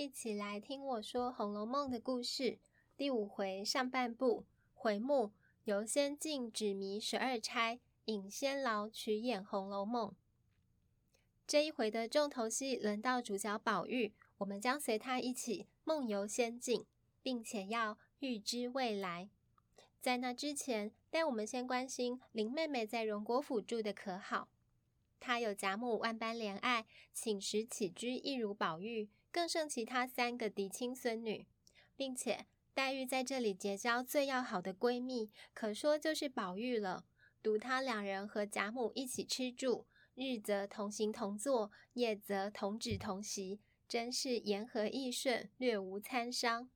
一起来听我说《红楼梦》的故事。第五回上半部，回目游仙境纸迷十二钗，引仙牢取演《红楼梦》。这一回的重头戏轮到主角宝玉，我们将随他一起梦游仙境，并且要预知未来。在那之前，带我们先关心林妹妹在荣国府住的可好？她有贾母万般怜爱，寝食起居一如宝玉。更胜其他三个嫡亲孙女，并且黛玉在这里结交最要好的闺蜜，可说就是宝玉了。独他两人和贾母一起吃住，日则同行同坐，夜则同止同席，真是言和意顺，略无参商。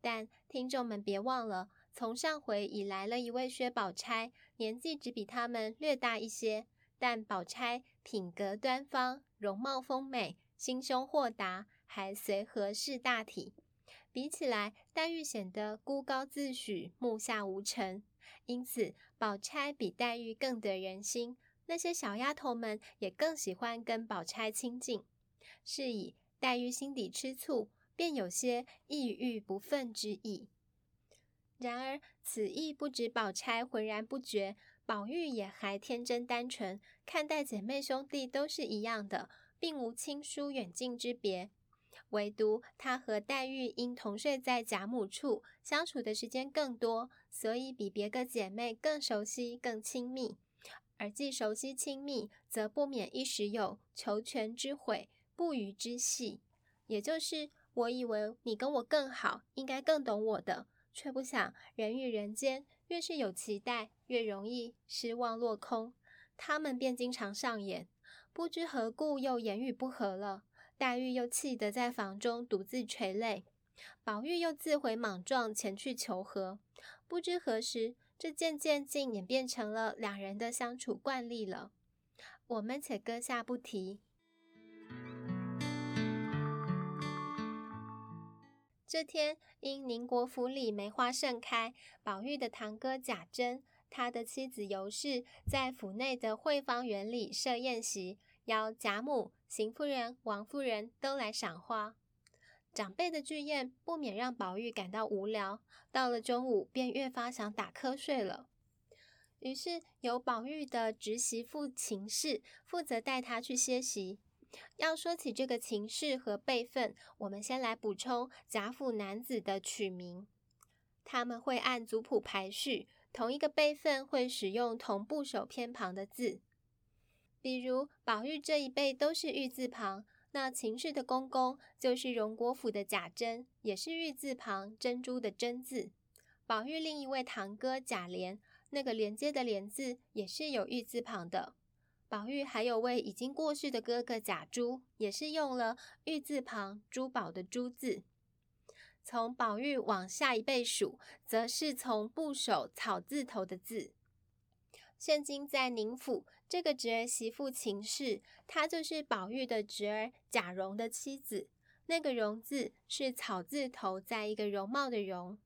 但听众们别忘了，从上回已来了一位薛宝钗，年纪只比他们略大一些，但宝钗品格端方，容貌丰美，心胸豁达。还随和识大体，比起来，黛玉显得孤高自许、目下无尘，因此宝钗比黛玉更得人心。那些小丫头们也更喜欢跟宝钗亲近。是以黛玉心底吃醋，便有些抑郁不忿之意。然而此意不止宝钗浑然不觉，宝玉也还天真单纯，看待姐妹兄弟都是一样的，并无亲疏远近之别。唯独他和黛玉因同睡在贾母处，相处的时间更多，所以比别个姐妹更熟悉、更亲密。而既熟悉亲密，则不免一时有求全之悔、不虞之隙。也就是我以为你跟我更好，应该更懂我的，却不想人与人间越是有期待，越容易失望落空。他们便经常上演，不知何故又言语不合了。黛玉又气得在房中独自垂泪，宝玉又自毁莽撞前去求和。不知何时，这渐渐竟演变成了两人的相处惯例了。我们且搁下不提。这天，因宁国府里梅花盛开，宝玉的堂哥贾珍，他的妻子尤氏，在府内的惠芳园里设宴席，邀贾母。邢夫人、王夫人都来赏花，长辈的聚宴不免让宝玉感到无聊。到了中午，便越发想打瞌睡了。于是由宝玉的侄媳妇秦氏负责带他去歇息。要说起这个秦氏和辈分，我们先来补充贾府男子的取名，他们会按族谱排序，同一个辈分会使用同部首偏旁的字。比如宝玉这一辈都是玉字旁，那秦氏的公公就是荣国府的贾珍，也是玉字旁，珍珠的珍字。宝玉另一位堂哥贾琏，那个连接的连字也是有玉字旁的。宝玉还有位已经过世的哥哥贾珠，也是用了玉字旁，珠宝的珠字。从宝玉往下一辈数，则是从部首草字头的字。现今在宁府，这个侄儿媳妇秦氏，她就是宝玉的侄儿贾蓉的妻子。那个蓉字是草字头，在一个容貌的容。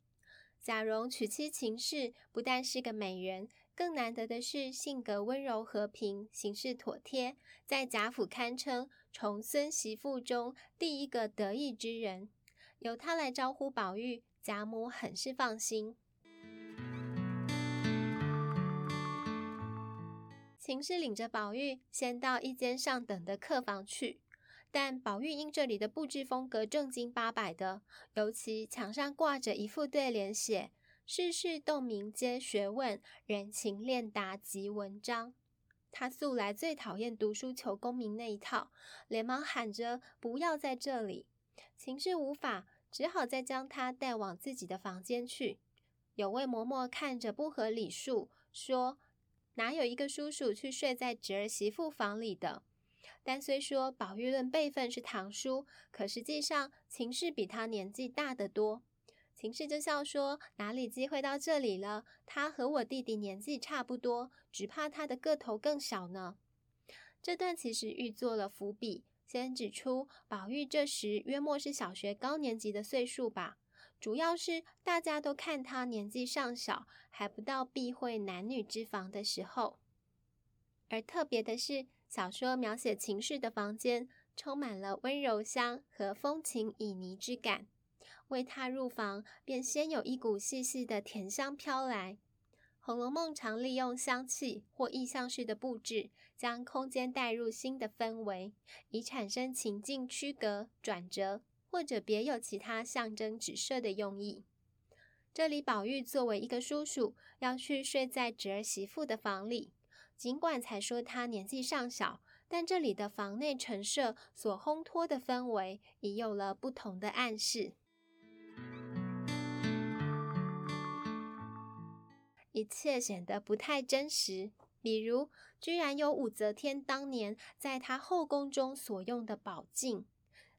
贾蓉娶妻秦氏，不但是个美人，更难得的是性格温柔和平，行事妥帖，在贾府堪称重孙媳妇中第一个得意之人。由她来招呼宝玉，贾母很是放心。秦氏领着宝玉先到一间上等的客房去，但宝玉因这里的布置风格正经八百的，尤其墙上挂着一副对联，写“世事洞明皆学问，人情练达即文章”。他素来最讨厌读书求功名那一套，连忙喊着不要在这里。秦氏无法，只好再将他带往自己的房间去。有位嬷嬷看着不合礼数，说。哪有一个叔叔去睡在侄儿媳妇房里的？但虽说宝玉论辈分是堂叔，可实际上秦氏比他年纪大得多。秦氏就笑说：“哪里机会到这里了？他和我弟弟年纪差不多，只怕他的个头更小呢。”这段其实预做了伏笔，先指出宝玉这时约莫是小学高年级的岁数吧。主要是大家都看他年纪尚小，还不到避讳男女之防的时候。而特别的是，小说描写秦氏的房间充满了温柔乡和风情旖旎之感。未踏入房，便先有一股细细的甜香飘来。《红楼梦》常利用香气或意象式的布置，将空间带入新的氛围，以产生情境区隔、转折，或者别有其他象征指涉的用意。这里，宝玉作为一个叔叔，要去睡在侄儿媳妇的房里。尽管才说他年纪尚小，但这里的房内陈设所烘托的氛围，已有了不同的暗示。一切显得不太真实，比如，居然有武则天当年在她后宫中所用的宝镜，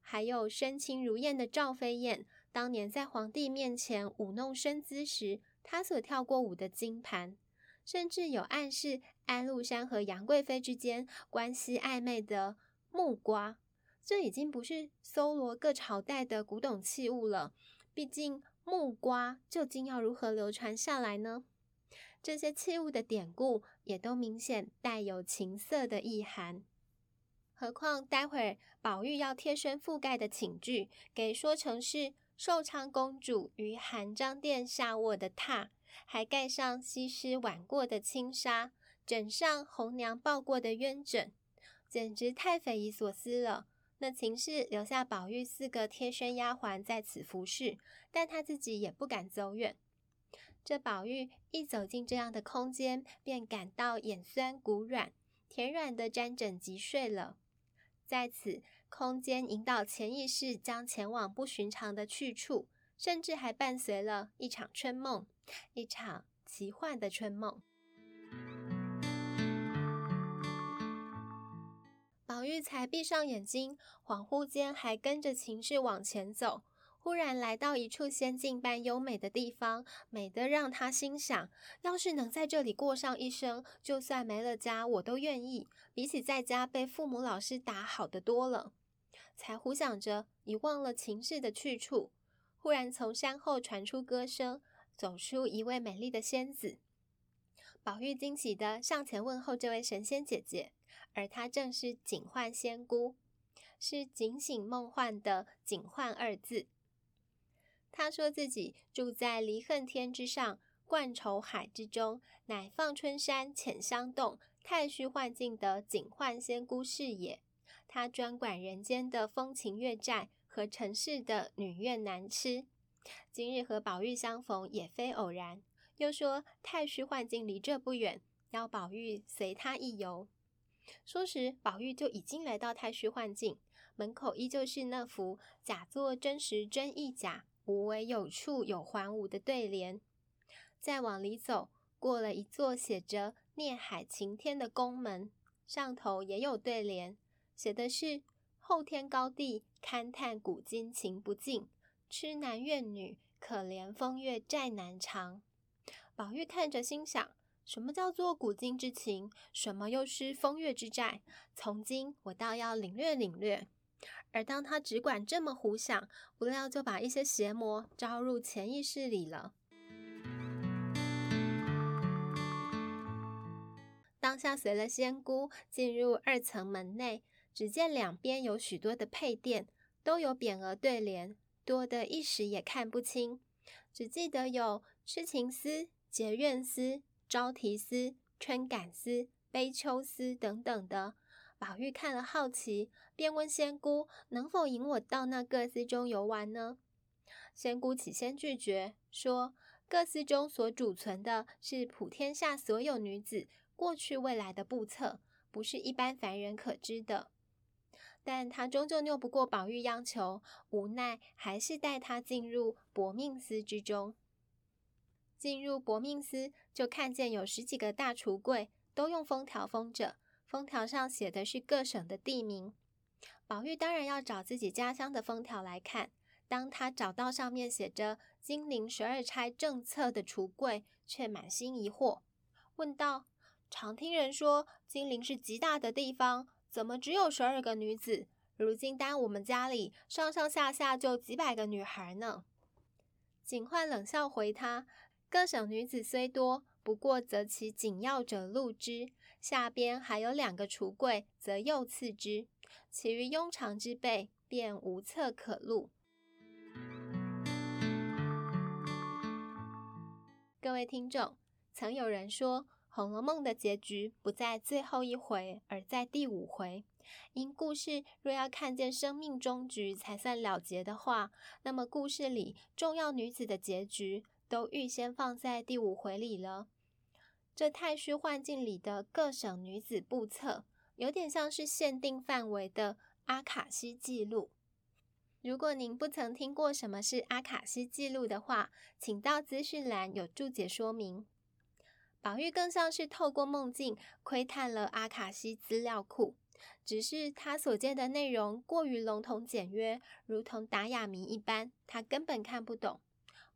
还有身轻如燕的赵飞燕当年在皇帝面前舞弄身姿时，她所跳过舞的金盘，甚至有暗示安禄山和杨贵妃之间关系暧昧的木瓜。这已经不是搜罗各朝代的古董器物了，毕竟木瓜究竟要如何流传下来呢？这些器物的典故也都明显带有情色的意涵，何况待会儿宝玉要贴身覆盖的寝具，给说成是寿昌公主于含章殿下卧的榻，还盖上西施挽过的轻纱，枕上红娘抱过的鸳枕，简直太匪夷所思了。那秦氏留下宝玉四个贴身丫鬟在此服侍，但她自己也不敢走远。这宝玉一走进这样的空间，便感到眼酸骨软，甜软的沾枕即睡了。在此空间引导潜意识将前往不寻常的去处，甚至还伴随了一场春梦，一场奇幻的春梦。宝玉才闭上眼睛，恍惚间还跟着情绪往前走。忽然来到一处仙境般优美的地方，美得让他心想：要是能在这里过上一生，就算没了家，我都愿意。比起在家被父母老师打，好得多了。才胡想着，已忘了情事的去处。忽然从山后传出歌声，走出一位美丽的仙子。宝玉惊喜地上前问候这位神仙姐姐，而她正是警幻仙姑，是警醒梦幻的“警幻”二字。他说自己住在离恨天之上，贯愁海之中，乃放春山浅香洞太虚幻境的警幻仙姑是也。他专管人间的风情月债和尘世的女怨男痴。今日和宝玉相逢也非偶然。又说太虚幻境离这不远，邀宝玉随他一游。说时，宝玉就已经来到太虚幻境，门口依旧是那幅假作真实真亦假。无为有处有还无的对联，再往里走，过了一座写着“孽海晴天”的宫门，上头也有对联，写的是“后天高地勘探古今情不尽，痴男怨女可怜风月债难偿”。宝玉看着心想：什么叫做古今之情？什么又是风月之债？从今我倒要领略领略。而当他只管这么胡想，不料就把一些邪魔招入潜意识里了。当下随了仙姑进入二层门内，只见两边有许多的配殿，都有匾额对联，多得一时也看不清，只记得有痴情司、结怨司、招提司、春感司、悲秋司等等的。宝玉看了好奇，便问仙姑：“能否引我到那各司中游玩呢？”仙姑起先拒绝，说：“各司中所储存的是普天下所有女子过去未来的簿册，不是一般凡人可知的。”但他终究拗不过宝玉央求，无奈还是带他进入薄命司之中。进入薄命司，就看见有十几个大橱柜，都用封条封着。封条上写的是各省的地名，宝玉当然要找自己家乡的封条来看。当他找到上面写着“金陵十二钗正册”的橱柜，却满心疑惑，问道：“常听人说金陵是极大的地方，怎么只有十二个女子？如今单我们家里上上下下就几百个女孩呢？”警幻冷笑回他：“各省女子虽多，不过择其紧要者录之。”下边还有两个橱柜，则又次之。其余庸常之辈便无册可录。各位听众，曾有人说，《红楼梦》的结局不在最后一回，而在第五回。因故事若要看见生命终局才算了结的话，那么故事里重要女子的结局都预先放在第五回里了。这太虚幻境里的各省女子簿册，有点像是限定范围的阿卡西记录。如果您不曾听过什么是阿卡西记录的话，请到资讯栏有注解说明。宝玉更像是透过梦境窥探了阿卡西资料库，只是他所见的内容过于笼统简约，如同达雅谜一般，他根本看不懂。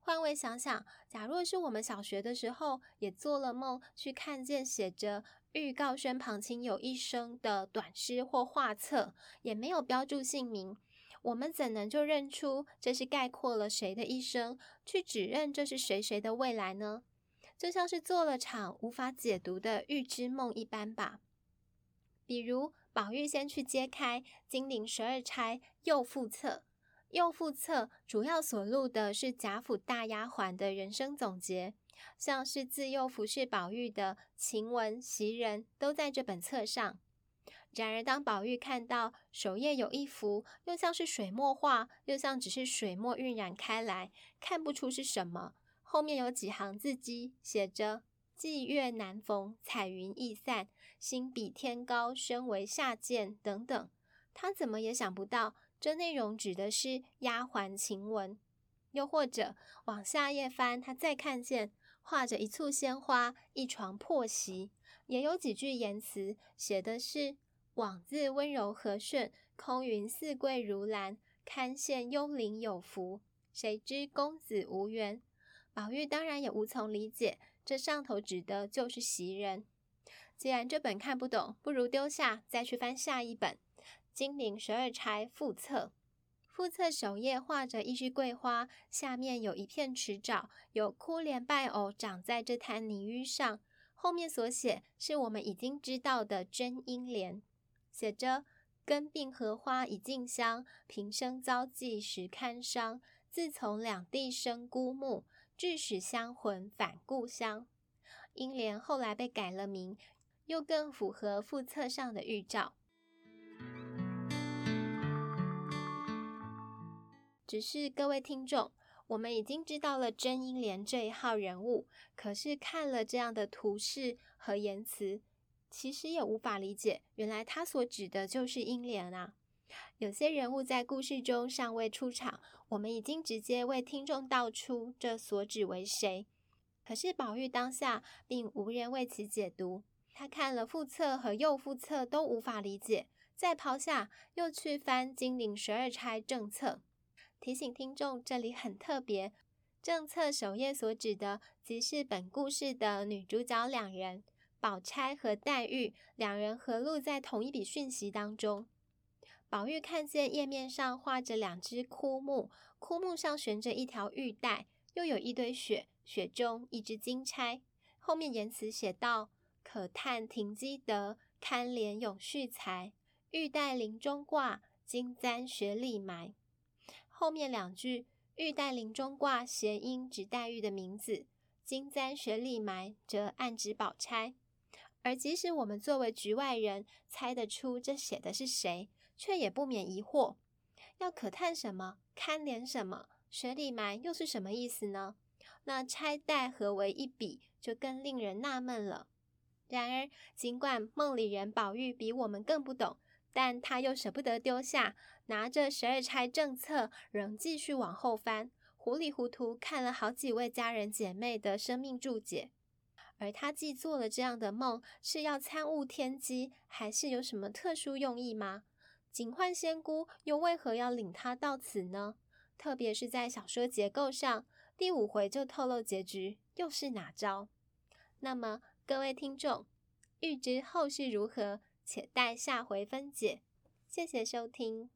换位想想，假若是我们小学的时候也做了梦，去看见写着“预告宣旁亲友一生”的短诗或画册，也没有标注姓名。我们怎能就认出这是概括了谁的一生，去指认这是谁谁的未来呢？就像是做了场无法解读的预知梦一般吧。比如，宝玉先去揭开金陵十二钗右副册，右副册主要所录的是贾府大丫鬟的人生总结，像是自幼服侍宝玉的晴雯、袭人都在这本册上。然而，当宝玉看到首页有一幅，又像是水墨画，又像只是水墨晕染开来，看不出是什么。后面有几行字迹，写着“霁月难逢，彩云易散，心比天高，身为下贱”等等。他怎么也想不到，这内容指的是丫鬟晴雯。又或者往下页翻，他再看见画着一簇鲜花，一床破席，也有几句言辞，写的是。枉自温柔和顺，空云似桂如兰，堪羡幽灵有福。谁知公子无缘。宝玉当然也无从理解，这上头指的就是袭人。既然这本看不懂，不如丢下，再去翻下一本《金陵十二钗副册》。副册首页画着一枝桂花，下面有一片池沼，有枯莲败藕长在这滩泥淤上。后面所写是我们已经知道的真英莲。写着“根病荷花已尽香，平生遭际实堪伤。自从两地生孤木，致使香魂返故乡。”英莲后来被改了名，又更符合副册上的预兆。只是各位听众，我们已经知道了甄英莲这一号人物，可是看了这样的图示和言辞。其实也无法理解，原来他所指的就是英莲啊。有些人物在故事中尚未出场，我们已经直接为听众道出这所指为谁。可是宝玉当下并无人为其解读，他看了副册和右副册都无法理解，再抛下又去翻金陵十二钗正册，提醒听众这里很特别，政策首页所指的即是本故事的女主角两人。宝钗和黛玉两人合录在同一笔讯息当中。宝玉看见页面上画着两只枯木，枯木上悬着一条玉带，又有一堆雪，雪中一只金钗。后面言辞写道：“可叹停机德，堪怜永续才。玉带林中挂，金簪雪里埋。”后面两句“玉带林中挂”谐音指黛玉的名字，“金簪雪里埋”则暗指宝钗。而即使我们作为局外人猜得出这写的是谁，却也不免疑惑：要可叹什么？堪怜什么？雪里埋又是什么意思呢？那钗黛合为一笔，就更令人纳闷了。然而，尽管梦里人宝玉比我们更不懂，但他又舍不得丢下，拿着十二钗正册，仍继续往后翻，糊里糊涂看了好几位家人姐妹的生命注解。而他既做了这样的梦，是要参悟天机，还是有什么特殊用意吗？警幻仙姑又为何要领他到此呢？特别是在小说结构上，第五回就透露结局，又是哪招？那么各位听众，欲知后事如何，且待下回分解。谢谢收听。